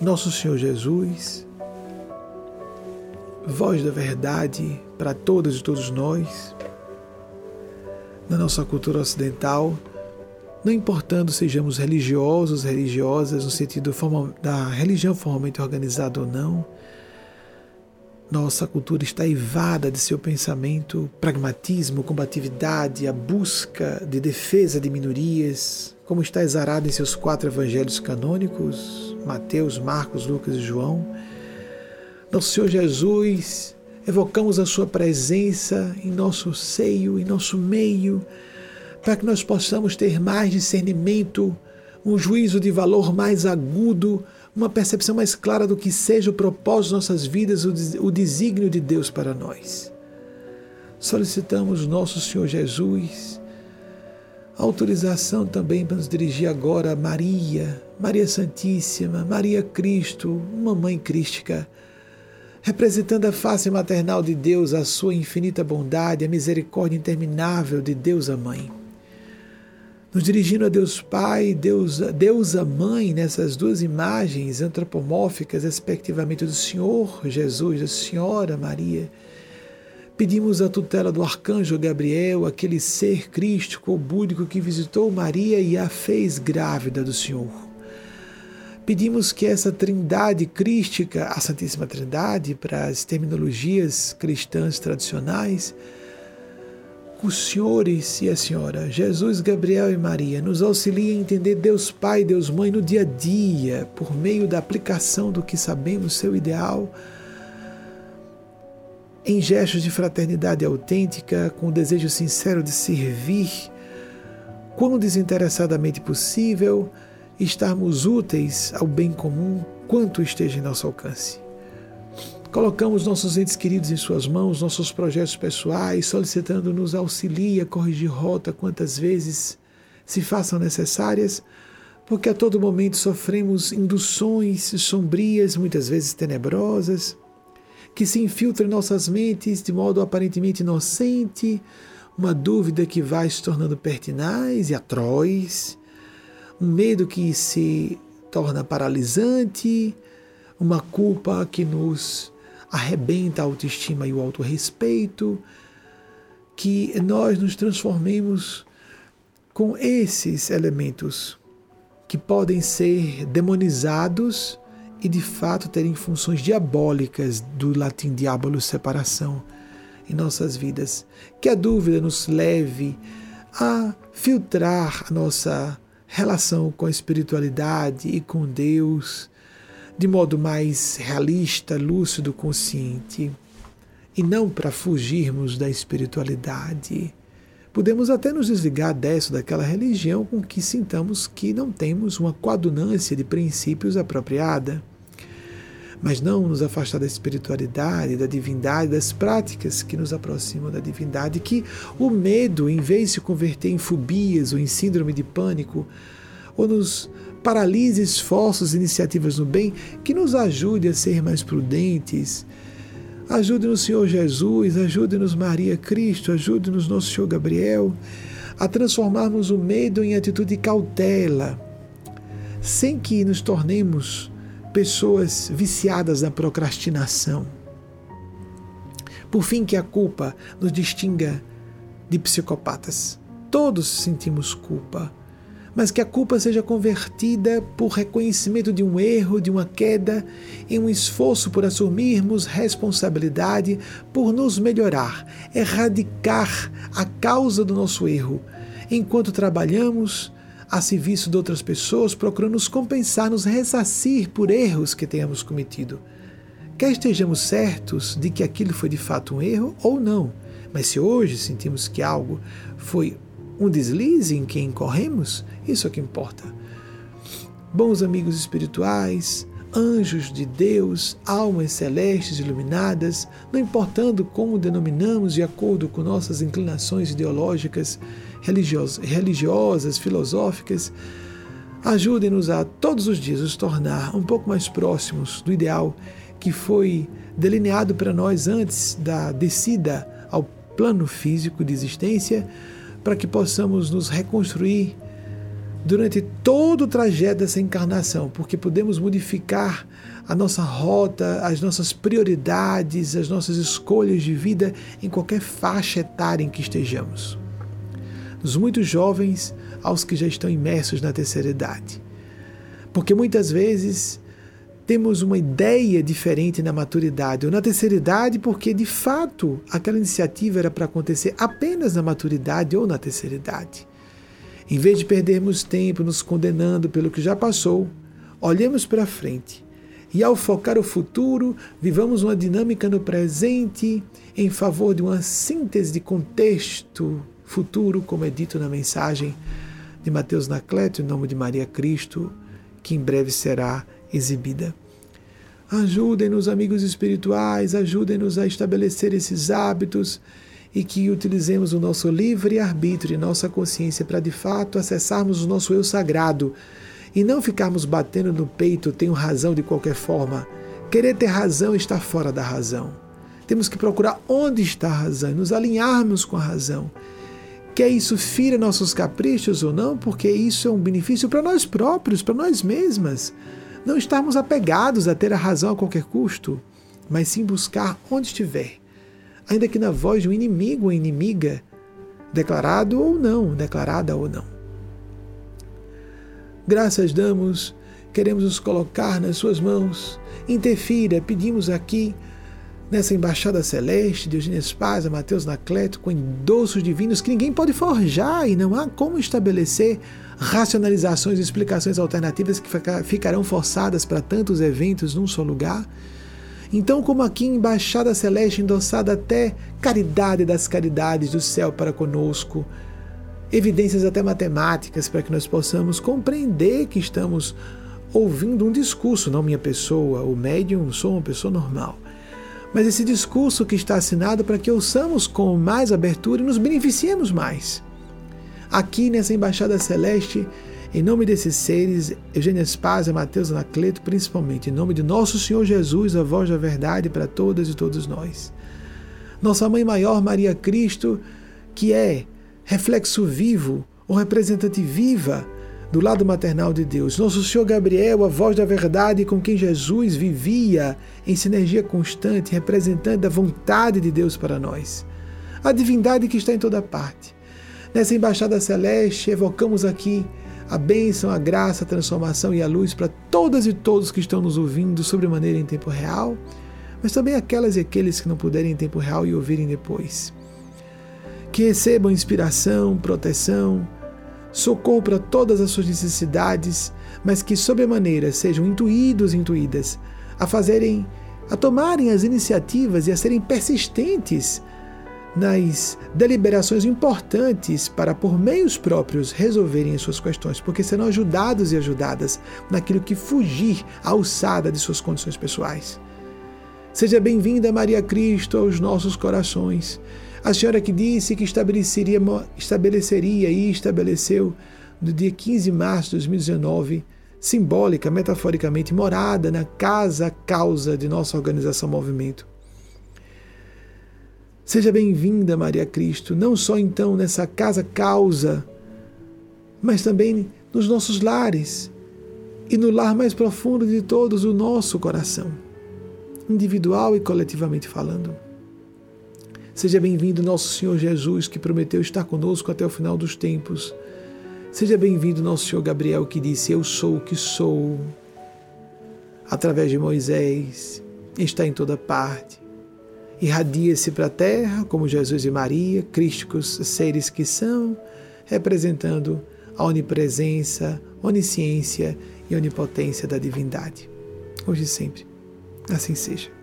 Nosso Senhor Jesus, voz da verdade para todas e todos nós, na nossa cultura ocidental, não importando sejamos religiosos, religiosas, no sentido da religião formalmente organizada ou não, nossa cultura está ivada de seu pensamento, pragmatismo, combatividade, a busca de defesa de minorias, como está exarado em seus quatro evangelhos canônicos, Mateus, Marcos, Lucas e João. Nosso Senhor Jesus, evocamos a Sua presença em nosso seio, em nosso meio, para que nós possamos ter mais discernimento, um juízo de valor mais agudo uma percepção mais clara do que seja o propósito de nossas vidas, o desígnio de Deus para nós. Solicitamos nosso Senhor Jesus autorização também para nos dirigir agora a Maria, Maria Santíssima, Maria Cristo, uma mãe crística, representando a face maternal de Deus, a sua infinita bondade, a misericórdia interminável de Deus a Mãe nos dirigindo a Deus Pai, Deus, Deus a Mãe, nessas duas imagens antropomórficas, respectivamente do Senhor Jesus, da Senhora Maria. Pedimos a tutela do arcanjo Gabriel, aquele ser crístico ou búdico que visitou Maria e a fez grávida do Senhor. Pedimos que essa trindade crística, a Santíssima Trindade, para as terminologias cristãs tradicionais, os senhores e a senhora, Jesus, Gabriel e Maria, nos auxiliem a entender Deus Pai, Deus Mãe no dia a dia, por meio da aplicação do que sabemos seu ideal, em gestos de fraternidade autêntica, com o desejo sincero de servir, quão desinteressadamente possível, estarmos úteis ao bem comum, quanto esteja em nosso alcance. Colocamos nossos entes queridos em Suas mãos, nossos projetos pessoais, solicitando-nos auxilie a corrigir rota quantas vezes se façam necessárias, porque a todo momento sofremos induções sombrias, muitas vezes tenebrosas, que se infiltram em nossas mentes de modo aparentemente inocente, uma dúvida que vai se tornando pertinaz e atroz, um medo que se torna paralisante, uma culpa que nos arrebenta a autoestima e o autorrespeito, que nós nos transformemos com esses elementos que podem ser demonizados e de fato terem funções diabólicas do latim diabolo separação em nossas vidas. Que a dúvida nos leve a filtrar a nossa relação com a espiritualidade e com Deus de modo mais realista, lúcido, consciente, e não para fugirmos da espiritualidade. Podemos até nos desligar dessa daquela religião com que sintamos que não temos uma coadunância de princípios apropriada, mas não nos afastar da espiritualidade, da divindade, das práticas que nos aproximam da divindade, que o medo, em vez de se converter em fobias ou em síndrome de pânico, ou nos paralise esforços e iniciativas no bem, que nos ajude a ser mais prudentes. Ajude-nos, Senhor Jesus, ajude-nos, Maria Cristo, ajude-nos, nosso Senhor Gabriel, a transformarmos o medo em atitude de cautela, sem que nos tornemos pessoas viciadas na procrastinação. Por fim, que a culpa nos distinga de psicopatas. Todos sentimos culpa mas que a culpa seja convertida por reconhecimento de um erro, de uma queda, em um esforço por assumirmos responsabilidade, por nos melhorar, erradicar a causa do nosso erro, enquanto trabalhamos a serviço de outras pessoas, procurando nos compensar, nos ressarcir por erros que tenhamos cometido. Quer estejamos certos de que aquilo foi de fato um erro ou não, mas se hoje sentimos que algo foi um deslize em que incorremos, isso é o que importa. Bons amigos espirituais, anjos de Deus, almas celestes iluminadas, não importando como denominamos de acordo com nossas inclinações ideológicas, religiosas, filosóficas, ajudem-nos a todos os dias nos tornar um pouco mais próximos do ideal que foi delineado para nós antes da descida ao plano físico de existência para que possamos nos reconstruir durante todo o trajeto dessa encarnação, porque podemos modificar a nossa rota, as nossas prioridades, as nossas escolhas de vida em qualquer faixa etária em que estejamos. Dos muito jovens aos que já estão imersos na terceira idade. Porque muitas vezes temos uma ideia diferente na maturidade ou na terceira idade, porque de fato aquela iniciativa era para acontecer apenas na maturidade ou na terceira idade. Em vez de perdermos tempo nos condenando pelo que já passou, olhemos para frente e, ao focar o futuro, vivamos uma dinâmica no presente em favor de uma síntese de contexto futuro, como é dito na mensagem de Mateus Nacleto, em nome de Maria Cristo, que em breve será exibida. Ajudem-nos, amigos espirituais, ajudem-nos a estabelecer esses hábitos e que utilizemos o nosso livre arbítrio e nossa consciência para de fato acessarmos o nosso eu sagrado e não ficarmos batendo no peito, tenho razão de qualquer forma. Querer ter razão está fora da razão. Temos que procurar onde está a razão e nos alinharmos com a razão. Quer isso fira nossos caprichos ou não, porque isso é um benefício para nós próprios, para nós mesmas. Não estarmos apegados a ter a razão a qualquer custo, mas sim buscar onde estiver ainda que na voz de um inimigo ou inimiga, declarado ou não, declarada ou não. Graças damos, queremos nos colocar nas suas mãos. Interfira, pedimos aqui nessa embaixada celeste de Eugênio Spaz, Mateus Nacleto, com endossos divinos que ninguém pode forjar e não há como estabelecer racionalizações e explicações alternativas que ficarão forçadas para tantos eventos num só lugar. Então, como aqui embaixada celeste endossada até caridade das caridades do céu para conosco, evidências até matemáticas para que nós possamos compreender que estamos ouvindo um discurso, não minha pessoa, o médium, sou uma pessoa normal. Mas esse discurso que está assinado para que ouçamos com mais abertura e nos beneficiemos mais. Aqui nessa embaixada celeste, em nome desses seres, Eugênia Spazia, Mateus Anacleto, principalmente, em nome de nosso Senhor Jesus, a voz da verdade para todas e todos nós. Nossa Mãe Maior, Maria Cristo, que é reflexo vivo ou representante viva do lado maternal de Deus. Nosso Senhor Gabriel, a voz da verdade com quem Jesus vivia em sinergia constante, representante da vontade de Deus para nós. A divindade que está em toda parte. Nessa embaixada celeste, evocamos aqui a bênção, a graça, a transformação e a luz para todas e todos que estão nos ouvindo sobremaneira em tempo real, mas também aquelas e aqueles que não puderem em tempo real e ouvirem depois. Que recebam inspiração, proteção, socorro para todas as suas necessidades, mas que sobremaneira sejam intuídos e intuídas a fazerem, a tomarem as iniciativas e a serem persistentes nas deliberações importantes para, por meios próprios, resolverem as suas questões, porque serão ajudados e ajudadas naquilo que fugir à alçada de suas condições pessoais. Seja bem-vinda, Maria Cristo, aos nossos corações. A senhora que disse que estabeleceria, estabeleceria e estabeleceu no dia 15 de março de 2019, simbólica, metaforicamente, morada na casa causa de nossa organização Movimento Seja bem-vinda, Maria Cristo, não só então nessa casa causa, mas também nos nossos lares e no lar mais profundo de todos, o nosso coração, individual e coletivamente falando. Seja bem-vindo, nosso Senhor Jesus, que prometeu estar conosco até o final dos tempos. Seja bem-vindo, nosso Senhor Gabriel, que disse: Eu sou o que sou. Através de Moisés, está em toda parte irradia-se para a terra, como Jesus e Maria, crísticos seres que são, representando a onipresença, onisciência e onipotência da divindade. Hoje e sempre. Assim seja.